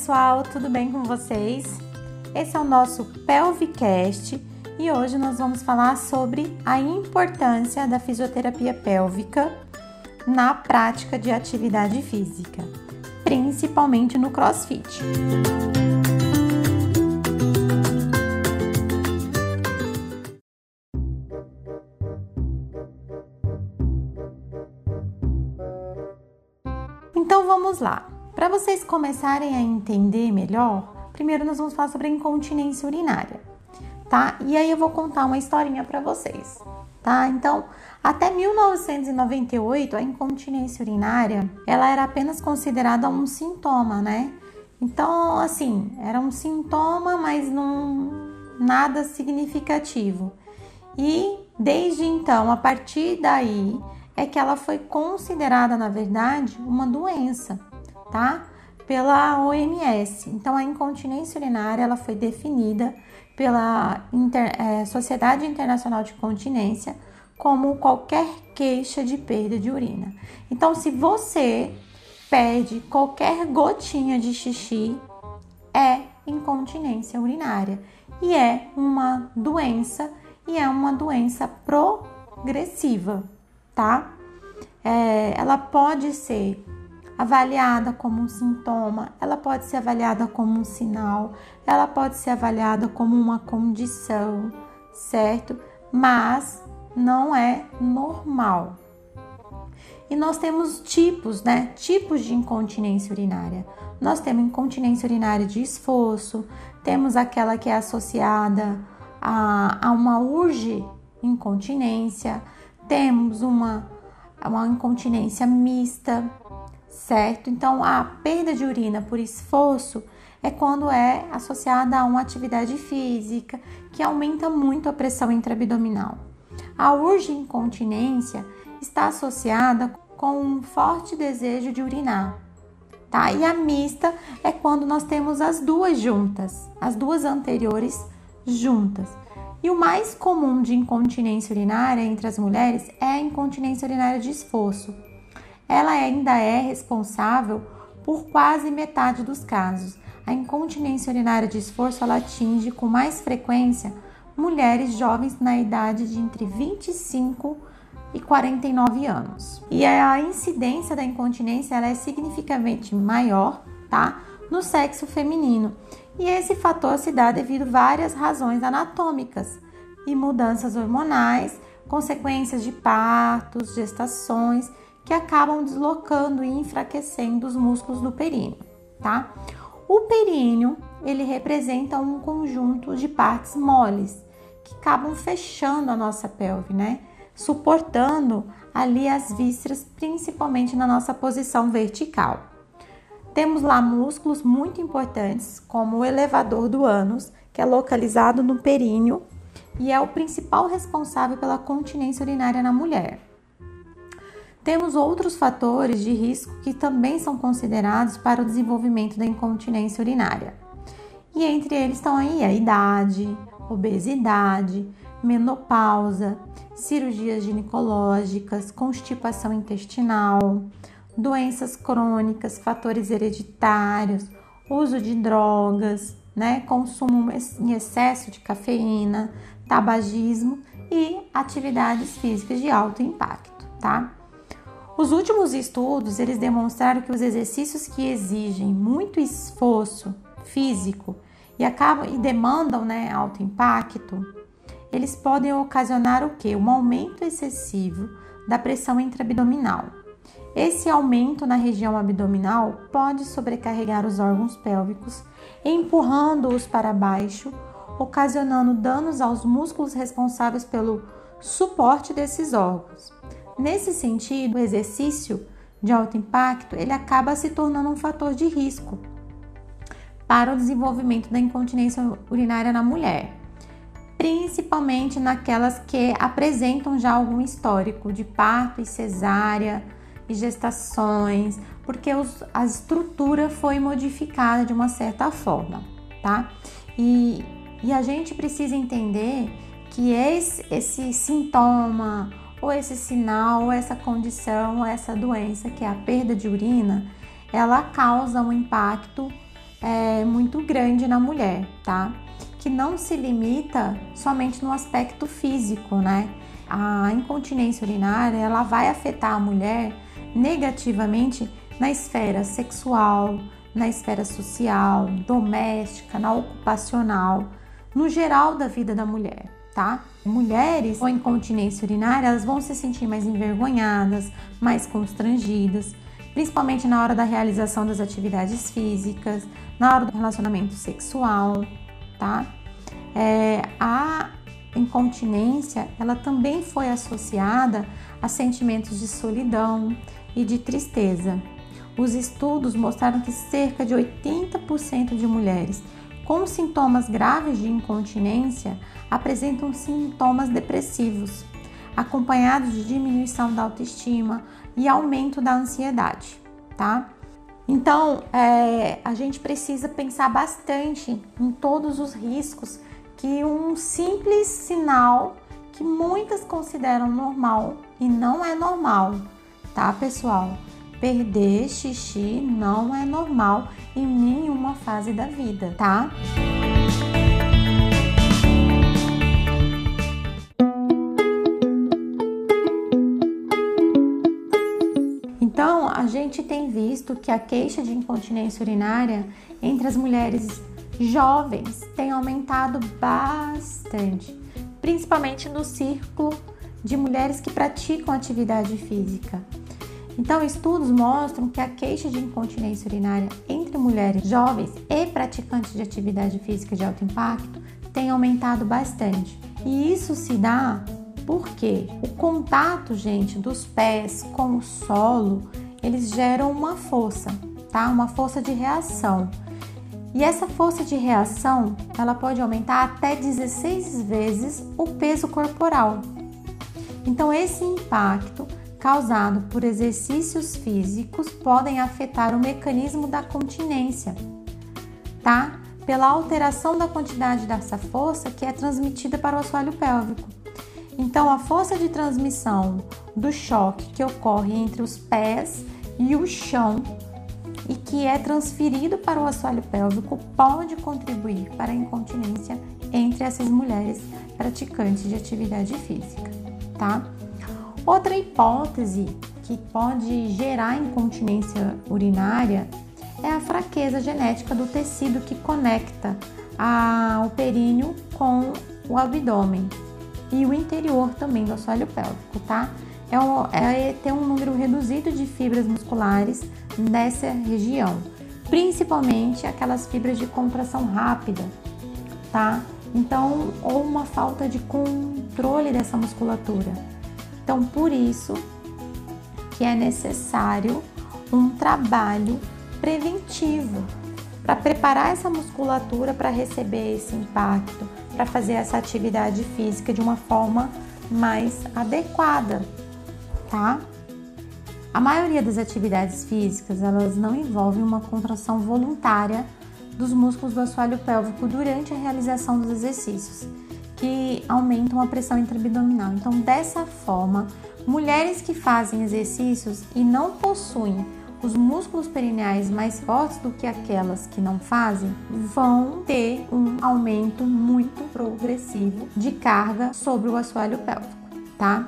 pessoal, tudo bem com vocês? Esse é o nosso Pelvicast e hoje nós vamos falar sobre a importância da fisioterapia pélvica na prática de atividade física, principalmente no CrossFit. Então vamos lá. Para vocês começarem a entender melhor, primeiro nós vamos falar sobre incontinência urinária, tá? E aí eu vou contar uma historinha para vocês, tá? Então, até 1998, a incontinência urinária, ela era apenas considerada um sintoma, né? Então, assim, era um sintoma, mas não nada significativo. E desde então, a partir daí, é que ela foi considerada, na verdade, uma doença tá? Pela OMS. Então, a incontinência urinária ela foi definida pela Inter, é, Sociedade Internacional de Continência como qualquer queixa de perda de urina. Então, se você perde qualquer gotinha de xixi, é incontinência urinária e é uma doença e é uma doença progressiva, tá? É, ela pode ser avaliada como um sintoma, ela pode ser avaliada como um sinal, ela pode ser avaliada como uma condição, certo? Mas não é normal. E nós temos tipos, né? Tipos de incontinência urinária. Nós temos incontinência urinária de esforço, temos aquela que é associada a, a uma urge incontinência, temos uma, uma incontinência mista, certo? Então, a perda de urina por esforço é quando é associada a uma atividade física que aumenta muito a pressão intraabdominal. A urge incontinência está associada com um forte desejo de urinar, tá? E a mista é quando nós temos as duas juntas, as duas anteriores juntas. E o mais comum de incontinência urinária entre as mulheres é a incontinência urinária de esforço ela ainda é responsável por quase metade dos casos. A incontinência urinária de esforço ela atinge com mais frequência mulheres jovens na idade de entre 25 e 49 anos. E a incidência da incontinência ela é significativamente maior, tá? No sexo feminino. E esse fator se dá devido a várias razões anatômicas e mudanças hormonais, consequências de partos, gestações que acabam deslocando e enfraquecendo os músculos do períneo, tá? O períneo, ele representa um conjunto de partes moles que acabam fechando a nossa pelve, né? Suportando ali as vísceras, principalmente na nossa posição vertical. Temos lá músculos muito importantes, como o elevador do ânus, que é localizado no períneo e é o principal responsável pela continência urinária na mulher. Temos outros fatores de risco que também são considerados para o desenvolvimento da incontinência urinária. E entre eles estão aí a idade, obesidade, menopausa, cirurgias ginecológicas, constipação intestinal, doenças crônicas, fatores hereditários, uso de drogas, né, consumo em excesso de cafeína, tabagismo e atividades físicas de alto impacto, tá? Os últimos estudos, eles demonstraram que os exercícios que exigem muito esforço físico e acabam e demandam, né, alto impacto, eles podem ocasionar o que? Um aumento excessivo da pressão intraabdominal. Esse aumento na região abdominal pode sobrecarregar os órgãos pélvicos, empurrando-os para baixo, ocasionando danos aos músculos responsáveis pelo suporte desses órgãos. Nesse sentido, o exercício de alto impacto ele acaba se tornando um fator de risco para o desenvolvimento da incontinência urinária na mulher, principalmente naquelas que apresentam já algum histórico de parto e cesárea e gestações, porque os, a estrutura foi modificada de uma certa forma, tá? E, e a gente precisa entender que esse, esse sintoma ou esse sinal, ou essa condição, ou essa doença, que é a perda de urina, ela causa um impacto é, muito grande na mulher, tá? Que não se limita somente no aspecto físico, né? A incontinência urinária ela vai afetar a mulher negativamente na esfera sexual, na esfera social, doméstica, na ocupacional, no geral da vida da mulher, tá? Mulheres com incontinência urinária, elas vão se sentir mais envergonhadas, mais constrangidas, principalmente na hora da realização das atividades físicas, na hora do relacionamento sexual, tá? É, a incontinência, ela também foi associada a sentimentos de solidão e de tristeza. Os estudos mostraram que cerca de 80% de mulheres com sintomas graves de incontinência apresentam sintomas depressivos, acompanhados de diminuição da autoestima e aumento da ansiedade, tá? Então, é, a gente precisa pensar bastante em todos os riscos que um simples sinal que muitas consideram normal e não é normal, tá, pessoal? Perder xixi não é normal em nenhuma fase da vida, tá? Então, a gente tem visto que a queixa de incontinência urinária entre as mulheres jovens tem aumentado bastante, principalmente no círculo de mulheres que praticam atividade física. Então, estudos mostram que a queixa de incontinência urinária entre mulheres jovens e praticantes de atividade física de alto impacto tem aumentado bastante. E isso se dá porque o contato, gente, dos pés com o solo, eles geram uma força, tá? Uma força de reação. E essa força de reação, ela pode aumentar até 16 vezes o peso corporal. Então esse impacto causado por exercícios físicos podem afetar o mecanismo da continência, tá? Pela alteração da quantidade dessa força que é transmitida para o assoalho pélvico. Então, a força de transmissão do choque que ocorre entre os pés e o chão e que é transferido para o assoalho pélvico pode contribuir para a incontinência entre essas mulheres praticantes de atividade física, tá? Outra hipótese que pode gerar incontinência urinária é a fraqueza genética do tecido que conecta a, o períneo com o abdômen e o interior também do assoalho pélvico, tá? É, o, é ter um número reduzido de fibras musculares nessa região, principalmente aquelas fibras de contração rápida, tá? Então, ou uma falta de controle dessa musculatura. Então, por isso que é necessário um trabalho preventivo para preparar essa musculatura para receber esse impacto, para fazer essa atividade física de uma forma mais adequada, tá? A maioria das atividades físicas, elas não envolvem uma contração voluntária dos músculos do assoalho pélvico durante a realização dos exercícios que aumentam a pressão intraabdominal. Então, dessa forma, mulheres que fazem exercícios e não possuem os músculos perineais mais fortes do que aquelas que não fazem vão ter um aumento muito progressivo de carga sobre o assoalho pélvico, tá?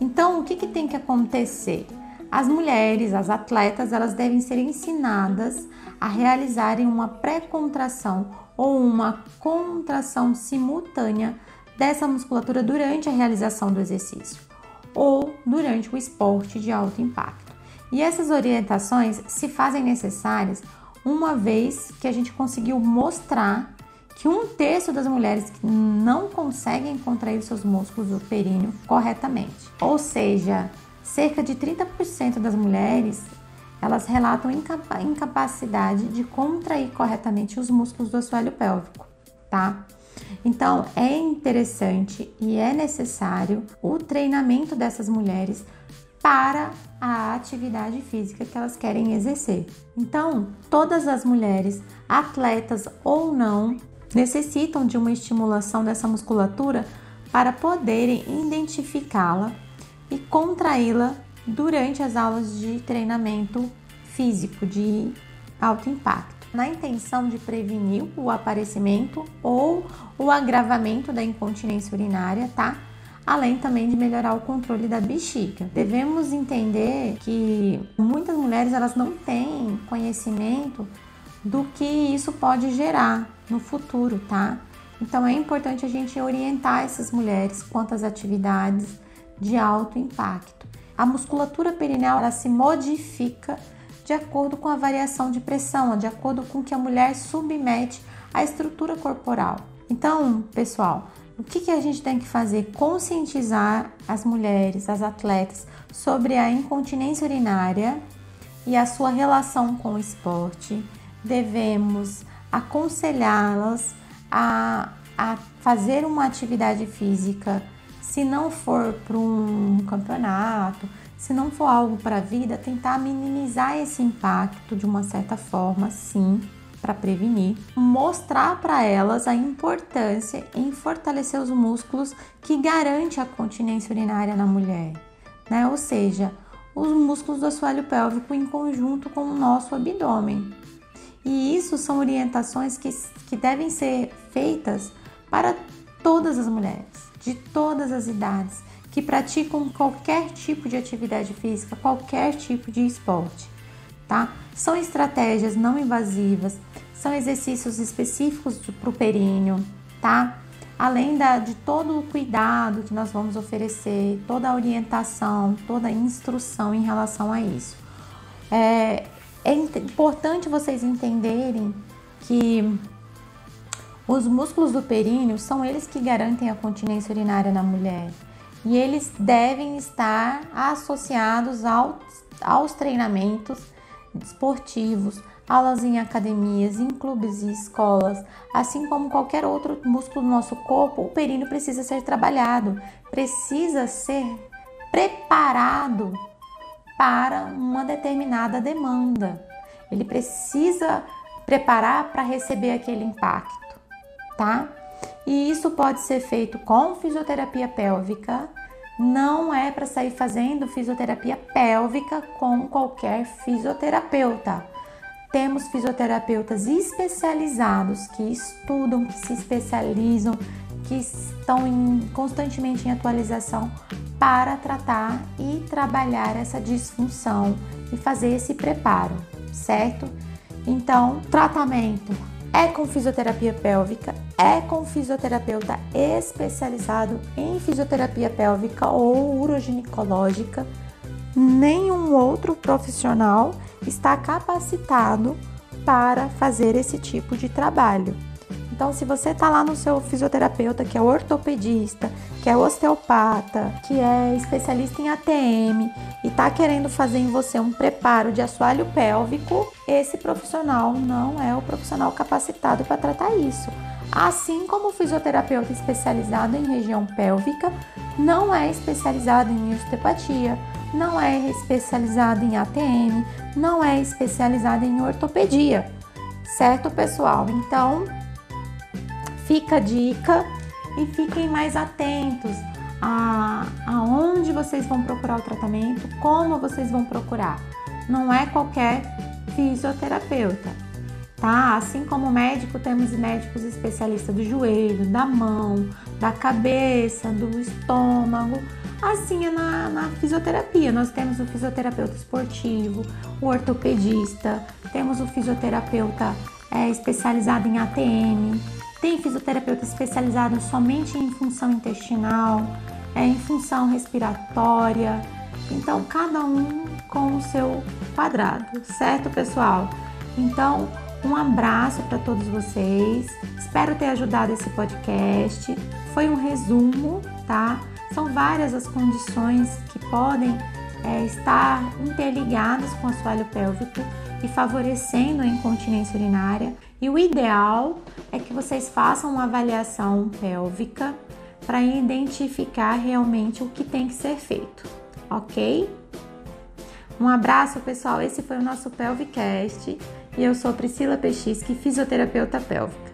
Então, o que, que tem que acontecer? As mulheres, as atletas, elas devem ser ensinadas a realizarem uma pré-contração ou uma contração simultânea dessa musculatura durante a realização do exercício ou durante o esporte de alto impacto. E essas orientações se fazem necessárias uma vez que a gente conseguiu mostrar que um terço das mulheres não conseguem contrair seus músculos do períneo corretamente. Ou seja, cerca de 30% das mulheres elas relatam incapacidade de contrair corretamente os músculos do assoalho pélvico, tá? Então, é interessante e é necessário o treinamento dessas mulheres para a atividade física que elas querem exercer. Então, todas as mulheres, atletas ou não, necessitam de uma estimulação dessa musculatura para poderem identificá-la e contraí-la durante as aulas de treinamento físico de alto impacto. na intenção de prevenir o aparecimento ou o agravamento da incontinência urinária, tá? Além também de melhorar o controle da bexiga. Devemos entender que muitas mulheres elas não têm conhecimento do que isso pode gerar no futuro, tá? Então é importante a gente orientar essas mulheres quanto às atividades de alto impacto. A musculatura perineal ela se modifica de acordo com a variação de pressão, de acordo com que a mulher submete à estrutura corporal. Então, pessoal, o que, que a gente tem que fazer? Conscientizar as mulheres, as atletas, sobre a incontinência urinária e a sua relação com o esporte. Devemos aconselhá-las a, a fazer uma atividade física, se não for para um campeonato, se não for algo para a vida, tentar minimizar esse impacto de uma certa forma, sim, para prevenir. Mostrar para elas a importância em fortalecer os músculos que garante a continência urinária na mulher, né? Ou seja, os músculos do assoalho pélvico em conjunto com o nosso abdômen. E isso são orientações que, que devem ser feitas para todas as mulheres, de todas as idades que praticam qualquer tipo de atividade física, qualquer tipo de esporte, tá? São estratégias não invasivas, são exercícios específicos para o períneo, tá? Além da, de todo o cuidado que nós vamos oferecer, toda a orientação, toda a instrução em relação a isso. É, é importante vocês entenderem que os músculos do períneo são eles que garantem a continência urinária na mulher. E eles devem estar associados aos, treinamentos esportivos, aulas em academias, em clubes e escolas, assim como qualquer outro músculo do nosso corpo, o períneo precisa ser trabalhado, precisa ser preparado para uma determinada demanda. Ele precisa preparar para receber aquele impacto, tá? E isso pode ser feito com fisioterapia pélvica. Não é para sair fazendo fisioterapia pélvica com qualquer fisioterapeuta. Temos fisioterapeutas especializados que estudam, que se especializam, que estão em, constantemente em atualização para tratar e trabalhar essa disfunção e fazer esse preparo, certo? Então, tratamento é com fisioterapia pélvica, é com fisioterapeuta especializado em fisioterapia pélvica ou uroginecológica. Nenhum outro profissional está capacitado para fazer esse tipo de trabalho. Então, se você está lá no seu fisioterapeuta, que é ortopedista, que é osteopata, que é especialista em ATM e está querendo fazer em você um preparo de assoalho pélvico, esse profissional não é o profissional capacitado para tratar isso. Assim como o fisioterapeuta especializado em região pélvica não é especializado em osteopatia, não é especializado em ATM, não é especializado em ortopedia. Certo, pessoal? Então, Fica a dica e fiquem mais atentos a aonde vocês vão procurar o tratamento, como vocês vão procurar. Não é qualquer fisioterapeuta, tá? Assim como médico, temos médicos especialistas do joelho, da mão, da cabeça, do estômago. Assim é na, na fisioterapia. Nós temos o fisioterapeuta esportivo, o ortopedista, temos o fisioterapeuta é, especializado em ATM, tem fisioterapeuta especializado somente em função intestinal, é, em função respiratória. Então, cada um com o seu quadrado, certo, pessoal? Então, um abraço para todos vocês. Espero ter ajudado esse podcast. Foi um resumo, tá? São várias as condições que podem é, estar interligadas com o assoalho pélvico e favorecendo a incontinência urinária. E o ideal é que vocês façam uma avaliação pélvica para identificar realmente o que tem que ser feito, ok? Um abraço, pessoal. Esse foi o nosso Pelvicast e eu sou Priscila Pechisque, fisioterapeuta pélvica.